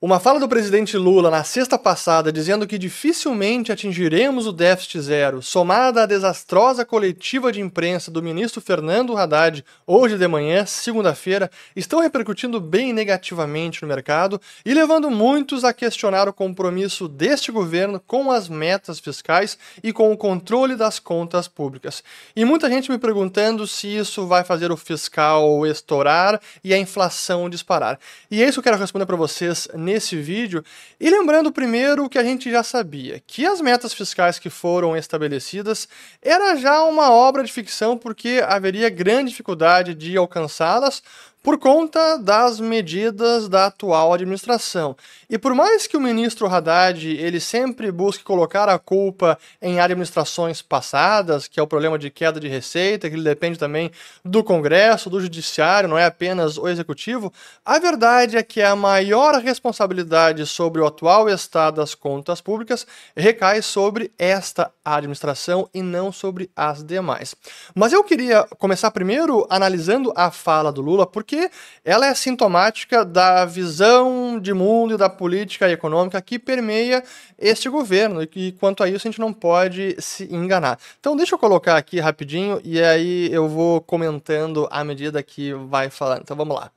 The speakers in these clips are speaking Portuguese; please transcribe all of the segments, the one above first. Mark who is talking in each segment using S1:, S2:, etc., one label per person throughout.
S1: Uma fala do presidente Lula na sexta passada dizendo que dificilmente atingiremos o déficit zero, somada à desastrosa coletiva de imprensa do ministro Fernando Haddad hoje de manhã, segunda-feira, estão repercutindo bem negativamente no mercado e levando muitos a questionar o compromisso deste governo com as metas fiscais e com o controle das contas públicas. E muita gente me perguntando se isso vai fazer o fiscal estourar e a inflação disparar. E é isso que eu quero responder para vocês nesse vídeo. E lembrando primeiro o que a gente já sabia, que as metas fiscais que foram estabelecidas era já uma obra de ficção porque haveria grande dificuldade de alcançá-las por conta das medidas da atual administração. E por mais que o ministro Haddad ele sempre busque colocar a culpa em administrações passadas, que é o problema de queda de receita, que ele depende também do Congresso, do Judiciário, não é apenas o Executivo, a verdade é que a maior responsabilidade sobre o atual estado das contas públicas recai sobre esta administração e não sobre as demais. Mas eu queria começar primeiro analisando a fala do Lula, porque porque ela é sintomática da visão de mundo e da política econômica que permeia este governo, e quanto a isso a gente não pode se enganar. Então deixa eu colocar aqui rapidinho e aí eu vou comentando à medida que vai falando. Então vamos lá.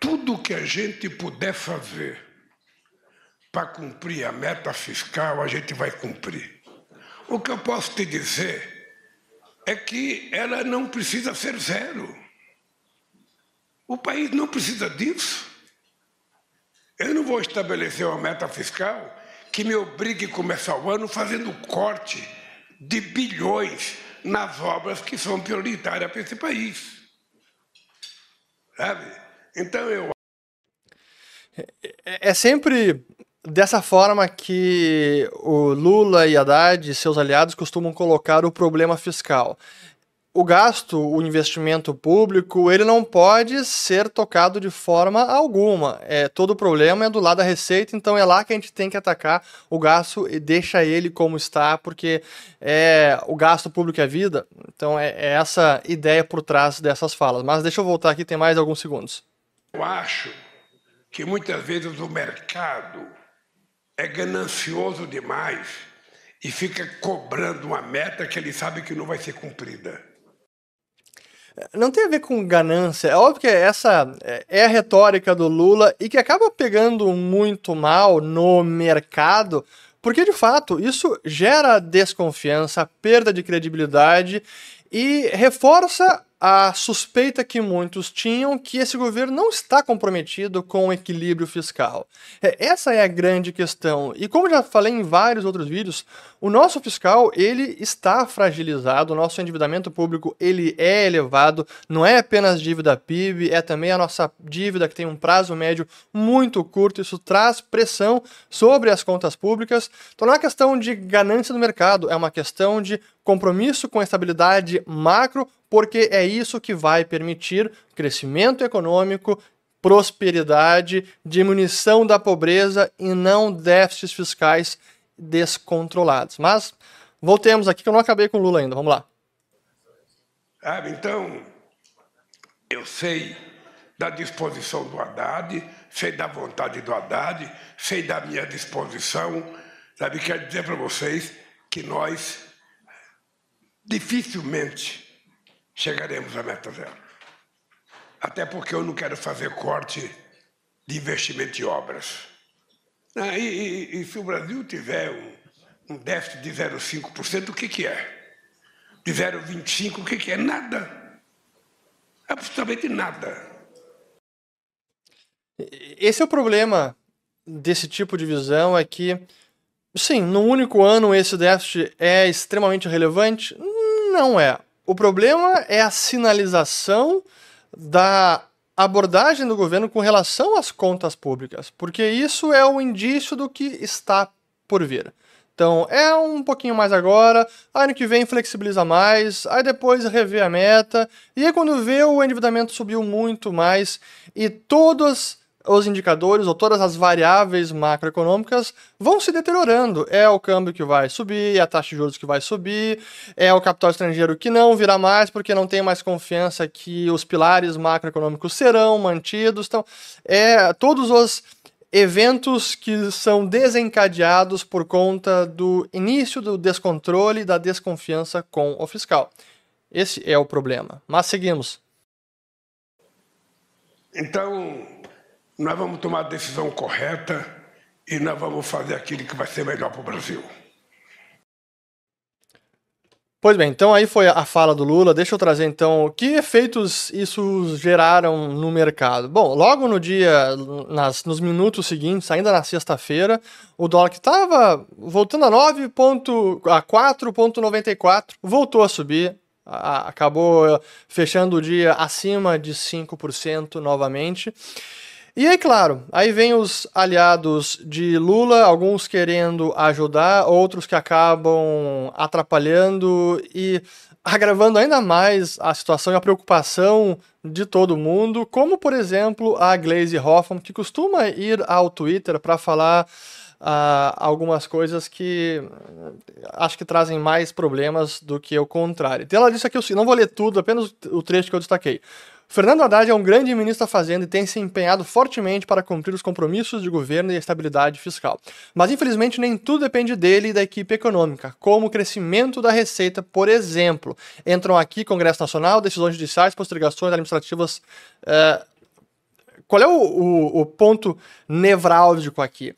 S2: Tudo que a gente puder fazer para cumprir a meta fiscal, a gente vai cumprir. O que eu posso te dizer é que ela não precisa ser zero. O país não precisa disso. Eu não vou estabelecer uma meta fiscal que me obrigue a começar o ano fazendo corte de bilhões nas obras que são prioritárias para esse país. Sabe? Então eu.
S1: É, é sempre dessa forma que o Lula e Haddad e seus aliados costumam colocar o problema fiscal o gasto, o investimento público, ele não pode ser tocado de forma alguma. É, todo o problema é do lado da receita, então é lá que a gente tem que atacar o gasto e deixa ele como está, porque é, o gasto público é vida. Então é, é essa ideia por trás dessas falas. Mas deixa eu voltar aqui, tem mais alguns segundos.
S2: Eu acho que muitas vezes o mercado é ganancioso demais e fica cobrando uma meta que ele sabe que não vai ser cumprida.
S1: Não tem a ver com ganância. É óbvio que essa é a retórica do Lula e que acaba pegando muito mal no mercado, porque de fato isso gera desconfiança, perda de credibilidade e reforça a suspeita que muitos tinham que esse governo não está comprometido com o equilíbrio fiscal. É, essa é a grande questão. E como já falei em vários outros vídeos, o nosso fiscal ele está fragilizado, o nosso endividamento público ele é elevado, não é apenas dívida PIB, é também a nossa dívida que tem um prazo médio muito curto, isso traz pressão sobre as contas públicas. Então não é questão de ganância do mercado, é uma questão de compromisso com a estabilidade macro porque é isso que vai permitir crescimento econômico, prosperidade, diminuição da pobreza e não déficits fiscais descontrolados. Mas voltemos aqui que eu não acabei com o Lula ainda. Vamos lá.
S2: Ah, então, eu sei da disposição do Haddad, sei da vontade do Haddad, sei da minha disposição. Sabe, quero dizer para vocês que nós dificilmente chegaremos à meta zero. Até porque eu não quero fazer corte de investimento em obras. Ah, e, e, e, se o Brasil tiver um, um déficit de 0,5%, o que, que é? De 0,25%, o que, que é? Nada. Absolutamente nada.
S1: Esse é o problema desse tipo de visão, é que, sim, no único ano esse déficit é extremamente relevante? Não é. O problema é a sinalização da abordagem do governo com relação às contas públicas, porque isso é o indício do que está por vir. Então, é um pouquinho mais agora, ano que vem flexibiliza mais, aí depois revê a meta, e aí quando vê o endividamento subiu muito mais, e todas os indicadores ou todas as variáveis macroeconômicas vão se deteriorando. É o câmbio que vai subir, é a taxa de juros que vai subir, é o capital estrangeiro que não virá mais porque não tem mais confiança que os pilares macroeconômicos serão mantidos. Então, é todos os eventos que são desencadeados por conta do início do descontrole da desconfiança com o fiscal. Esse é o problema. Mas seguimos.
S2: Então, nós vamos tomar a decisão correta e nós vamos fazer aquilo que vai ser melhor para o Brasil.
S1: Pois bem, então aí foi a fala do Lula. Deixa eu trazer então que efeitos isso geraram no mercado. Bom, logo no dia, nas, nos minutos seguintes, ainda na sexta-feira, o dólar que estava voltando a 9. a 4,94 voltou a subir. A, acabou fechando o dia acima de 5% novamente. E aí, claro, aí vem os aliados de Lula, alguns querendo ajudar, outros que acabam atrapalhando e agravando ainda mais a situação e a preocupação de todo mundo, como por exemplo a Glaze Hoffman, que costuma ir ao Twitter para falar uh, algumas coisas que acho que trazem mais problemas do que o contrário. Então ela disse aqui, eu não vou ler tudo, apenas o trecho que eu destaquei. Fernando Haddad é um grande ministro da Fazenda e tem se empenhado fortemente para cumprir os compromissos de governo e a estabilidade fiscal. Mas, infelizmente, nem tudo depende dele e da equipe econômica, como o crescimento da receita, por exemplo. Entram aqui Congresso Nacional, decisões judiciais, postergações administrativas. Uh, qual é o, o, o ponto nevrálgico aqui?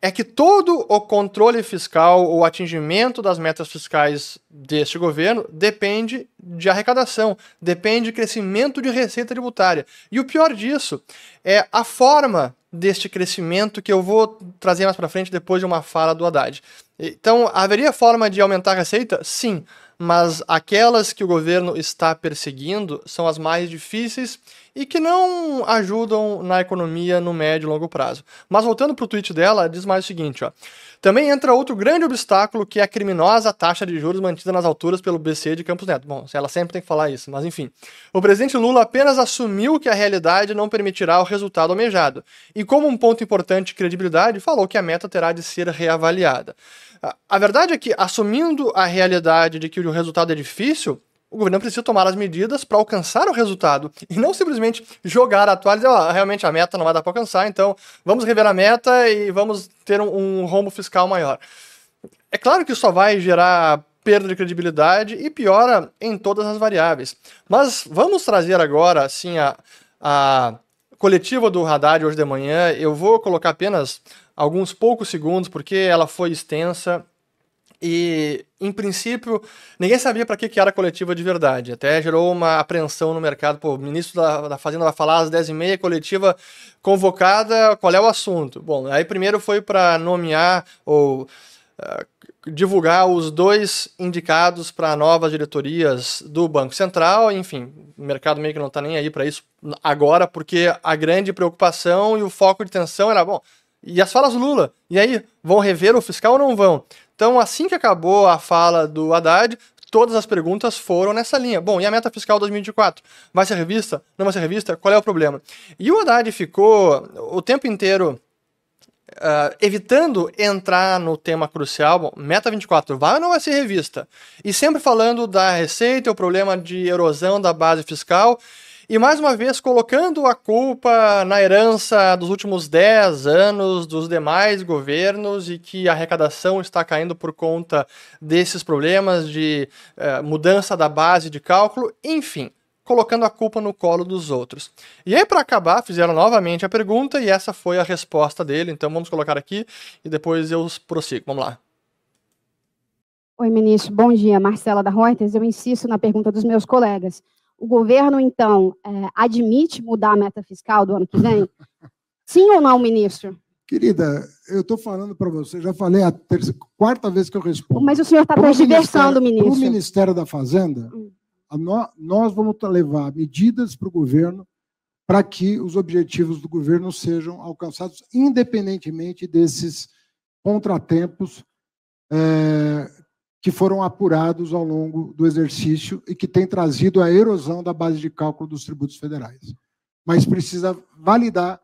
S1: É que todo o controle fiscal, o atingimento das metas fiscais deste governo depende de arrecadação, depende de crescimento de receita tributária. E o pior disso é a forma deste crescimento que eu vou trazer mais para frente depois de uma fala do Haddad. Então, haveria forma de aumentar a receita? Sim, mas aquelas que o governo está perseguindo são as mais difíceis e que não ajudam na economia no médio e longo prazo. Mas voltando para o tweet dela, diz mais o seguinte: ó. Também entra outro grande obstáculo que é a criminosa taxa de juros mantida nas alturas pelo BC de Campos Neto. Bom, ela sempre tem que falar isso, mas enfim. O presidente Lula apenas assumiu que a realidade não permitirá o resultado almejado. E como um ponto importante de credibilidade, falou que a meta terá de ser reavaliada. A verdade é que, assumindo a realidade de que o resultado é difícil, o governo precisa tomar as medidas para alcançar o resultado e não simplesmente jogar a toalha e dizer, oh, realmente a meta não vai dar para alcançar, então vamos rever a meta e vamos ter um, um rombo fiscal maior. É claro que isso só vai gerar perda de credibilidade e piora em todas as variáveis. Mas vamos trazer agora, assim, a, a coletiva do Haddad hoje de manhã. Eu vou colocar apenas alguns poucos segundos, porque ela foi extensa e, em princípio, ninguém sabia para que, que era coletiva de verdade. Até gerou uma apreensão no mercado. Pô, o ministro da, da Fazenda vai falar às 10h30, coletiva convocada, qual é o assunto? Bom, aí primeiro foi para nomear ou uh, divulgar os dois indicados para novas diretorias do Banco Central. Enfim, o mercado meio que não está nem aí para isso agora, porque a grande preocupação e o foco de tensão era, bom, e as falas do Lula? E aí, vão rever o fiscal ou não vão? Então, assim que acabou a fala do Haddad, todas as perguntas foram nessa linha. Bom, e a meta fiscal 2024? Vai ser revista? Não vai ser revista? Qual é o problema? E o Haddad ficou o tempo inteiro uh, evitando entrar no tema crucial. Bom, meta 24 vai ou não vai ser revista? E sempre falando da receita, o problema de erosão da base fiscal e mais uma vez colocando a culpa na herança dos últimos 10 anos dos demais governos e que a arrecadação está caindo por conta desses problemas de eh, mudança da base de cálculo, enfim, colocando a culpa no colo dos outros. E aí, para acabar, fizeram novamente a pergunta e essa foi a resposta dele. Então vamos colocar aqui e depois eu prossigo. Vamos lá.
S3: Oi, ministro. Bom dia. Marcela da Reuters. Eu insisto na pergunta dos meus colegas. O governo, então, é, admite mudar a meta fiscal do ano que vem? Sim ou não, ministro?
S4: Querida, eu estou falando para você, já falei a terça, quarta vez que eu respondo.
S3: Mas o senhor está transversando, ministro.
S4: O Ministério da Fazenda, hum. no, nós vamos levar medidas para o governo para que os objetivos do governo sejam alcançados, independentemente desses contratempos é, que foram apurados ao longo do exercício e que tem trazido a erosão da base de cálculo dos tributos federais. Mas precisa validar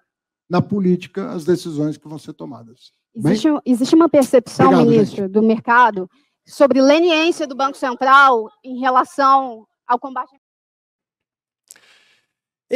S4: na política as decisões que vão ser tomadas.
S3: Existe, existe uma percepção, Obrigado, ministro, gente. do mercado sobre leniência do Banco Central em relação ao combate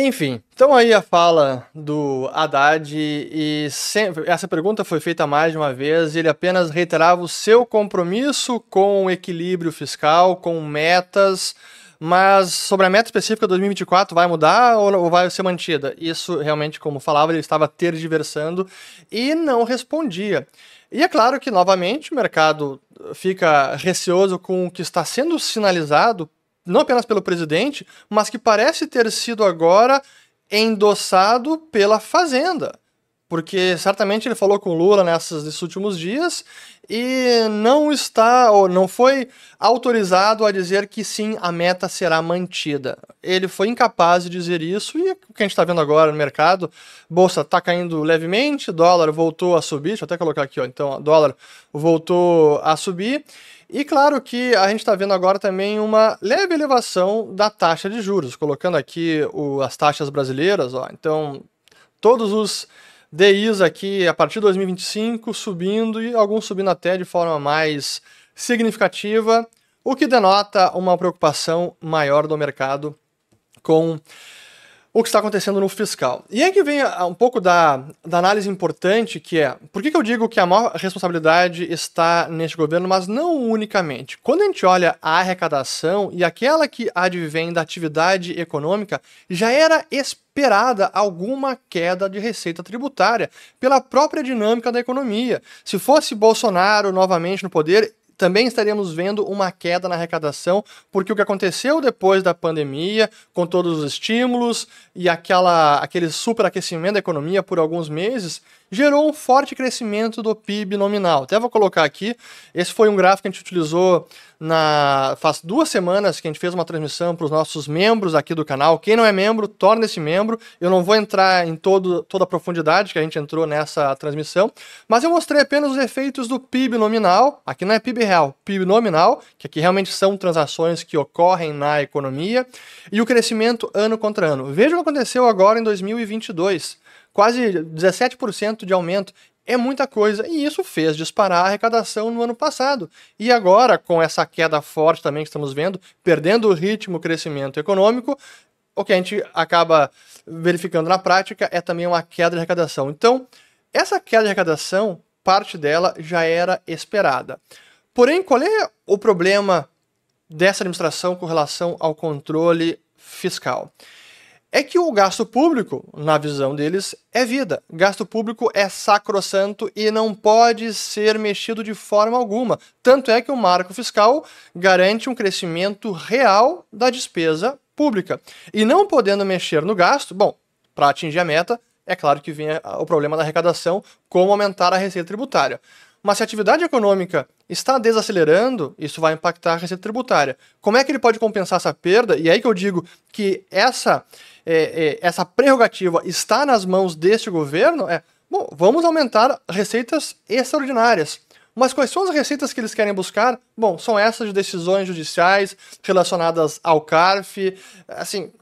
S1: Enfim, então aí a fala do Haddad e sempre, essa pergunta foi feita mais de uma vez e ele apenas reiterava o seu compromisso com o equilíbrio fiscal, com metas, mas sobre a meta específica 2024 vai mudar ou vai ser mantida? Isso realmente, como falava, ele estava tergiversando e não respondia. E é claro que, novamente, o mercado fica receoso com o que está sendo sinalizado não apenas pelo presidente, mas que parece ter sido agora endossado pela Fazenda. Porque certamente ele falou com Lula nessas, nesses últimos dias e não está ou não foi autorizado a dizer que sim, a meta será mantida. Ele foi incapaz de dizer isso e o que a gente está vendo agora no mercado, bolsa está caindo levemente, dólar voltou a subir, deixa eu até colocar aqui, ó, então, dólar voltou a subir e claro que a gente está vendo agora também uma leve elevação da taxa de juros, colocando aqui o, as taxas brasileiras, ó. Então, todos os DIs aqui a partir de 2025 subindo e alguns subindo até de forma mais significativa, o que denota uma preocupação maior do mercado com o que está acontecendo no fiscal. E aí que vem um pouco da, da análise importante, que é, por que, que eu digo que a maior responsabilidade está neste governo, mas não unicamente? Quando a gente olha a arrecadação e aquela que advém da atividade econômica, já era esperada alguma queda de receita tributária pela própria dinâmica da economia. Se fosse Bolsonaro novamente no poder, também estaríamos vendo uma queda na arrecadação, porque o que aconteceu depois da pandemia, com todos os estímulos e aquela, aquele superaquecimento da economia por alguns meses, gerou um forte crescimento do PIB nominal. Até vou colocar aqui, esse foi um gráfico que a gente utilizou na faz duas semanas que a gente fez uma transmissão para os nossos membros aqui do canal. Quem não é membro, torne-se membro. Eu não vou entrar em todo, toda a profundidade que a gente entrou nessa transmissão, mas eu mostrei apenas os efeitos do PIB nominal. Aqui não é PIB real, PIB nominal, que aqui realmente são transações que ocorrem na economia, e o crescimento ano contra ano. Veja o que aconteceu agora em 2022 quase 17% de aumento. É muita coisa e isso fez disparar a arrecadação no ano passado. E agora, com essa queda forte também que estamos vendo, perdendo o ritmo crescimento econômico, o que a gente acaba verificando na prática é também uma queda de arrecadação. Então, essa queda de arrecadação, parte dela já era esperada. Porém, qual é o problema dessa administração com relação ao controle fiscal? É que o gasto público, na visão deles, é vida. Gasto público é sacrossanto e não pode ser mexido de forma alguma. Tanto é que o marco fiscal garante um crescimento real da despesa pública. E não podendo mexer no gasto, bom, para atingir a meta, é claro que vem o problema da arrecadação, como aumentar a receita tributária. Mas se a atividade econômica está desacelerando, isso vai impactar a receita tributária. Como é que ele pode compensar essa perda? E é aí que eu digo que essa é, é, essa prerrogativa está nas mãos deste governo, é, bom, vamos aumentar receitas extraordinárias. Mas quais são as receitas que eles querem buscar? Bom, são essas de decisões judiciais relacionadas ao CARF. Assim,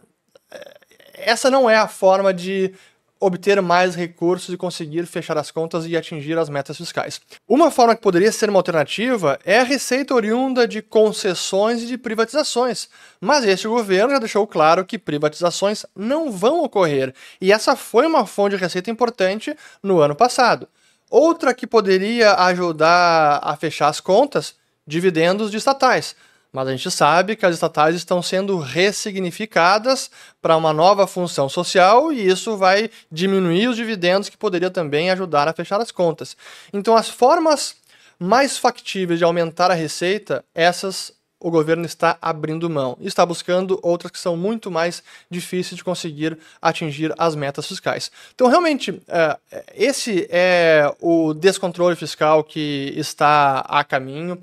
S1: é, essa não é a forma de obter mais recursos e conseguir fechar as contas e atingir as metas fiscais. Uma forma que poderia ser uma alternativa é a receita oriunda de concessões e de privatizações, mas este governo já deixou claro que privatizações não vão ocorrer, e essa foi uma fonte de receita importante no ano passado. Outra que poderia ajudar a fechar as contas, dividendos de estatais. Mas a gente sabe que as estatais estão sendo ressignificadas para uma nova função social e isso vai diminuir os dividendos que poderia também ajudar a fechar as contas. Então, as formas mais factíveis de aumentar a receita, essas o governo está abrindo mão e está buscando outras que são muito mais difíceis de conseguir atingir as metas fiscais. Então, realmente, é, esse é o descontrole fiscal que está a caminho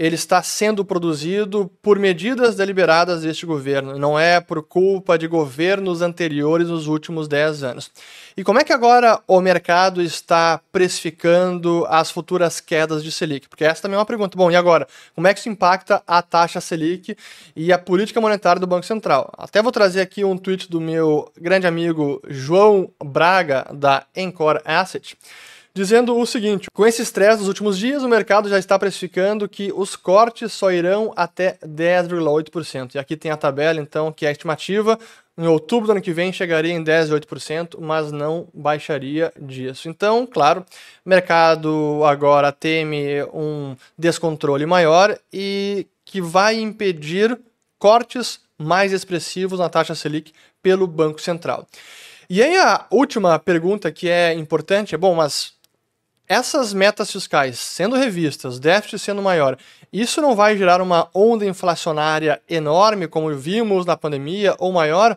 S1: ele está sendo produzido por medidas deliberadas deste governo, não é por culpa de governos anteriores nos últimos 10 anos. E como é que agora o mercado está precificando as futuras quedas de Selic? Porque essa também é uma pergunta. Bom, e agora? Como é que isso impacta a taxa Selic e a política monetária do Banco Central? Até vou trazer aqui um tweet do meu grande amigo João Braga, da Encore Asset dizendo o seguinte: com esse estresse dos últimos dias, o mercado já está precificando que os cortes só irão até 10,8%. E aqui tem a tabela, então, que é a estimativa. Em outubro do ano que vem chegaria em 10,8%, mas não baixaria disso. Então, claro, o mercado agora teme um descontrole maior e que vai impedir cortes mais expressivos na taxa Selic pelo Banco Central. E aí a última pergunta que é importante é, bom, mas essas metas fiscais sendo revistas, déficit sendo maior, isso não vai gerar uma onda inflacionária enorme, como vimos na pandemia, ou maior?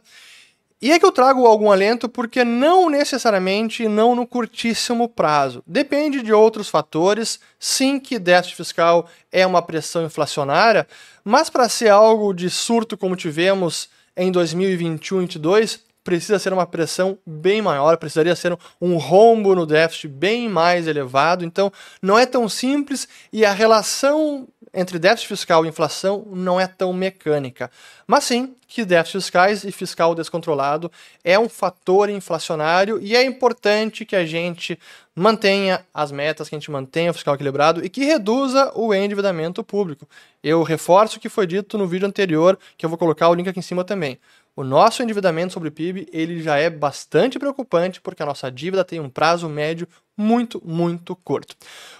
S1: E é que eu trago algum alento porque não necessariamente não no curtíssimo prazo. Depende de outros fatores. Sim, que déficit fiscal é uma pressão inflacionária, mas para ser algo de surto como tivemos em 2021 e 2022, precisa ser uma pressão bem maior, precisaria ser um rombo no déficit bem mais elevado. Então, não é tão simples e a relação entre déficit fiscal e inflação não é tão mecânica. Mas sim que déficits fiscais e fiscal descontrolado é um fator inflacionário e é importante que a gente mantenha as metas, que a gente mantenha o fiscal equilibrado e que reduza o endividamento público. Eu reforço o que foi dito no vídeo anterior, que eu vou colocar o link aqui em cima também. O nosso endividamento sobre o PIB ele já é bastante preocupante porque a nossa dívida tem um prazo médio muito, muito curto.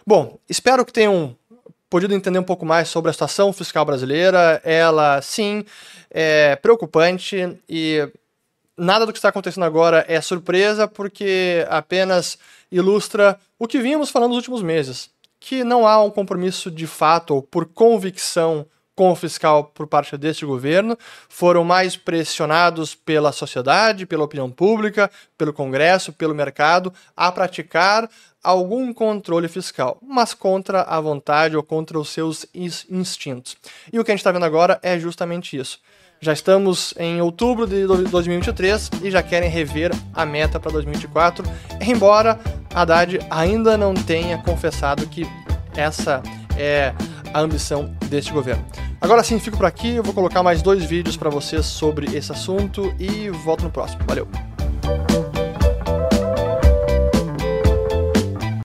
S1: Bom, espero que tenham podido entender um pouco mais sobre a situação fiscal brasileira. Ela, sim, é preocupante e nada do que está acontecendo agora é surpresa porque apenas ilustra o que vimos falando nos últimos meses, que não há um compromisso de fato ou por convicção com o fiscal por parte deste governo, foram mais pressionados pela sociedade, pela opinião pública, pelo Congresso, pelo mercado, a praticar algum controle fiscal, mas contra a vontade ou contra os seus instintos. E o que a gente está vendo agora é justamente isso. Já estamos em outubro de 2023 e já querem rever a meta para 2024, embora Haddad ainda não tenha confessado que essa é a ambição deste governo. Agora sim, fico por aqui. Eu vou colocar mais dois vídeos para vocês sobre esse assunto e volto no próximo. Valeu!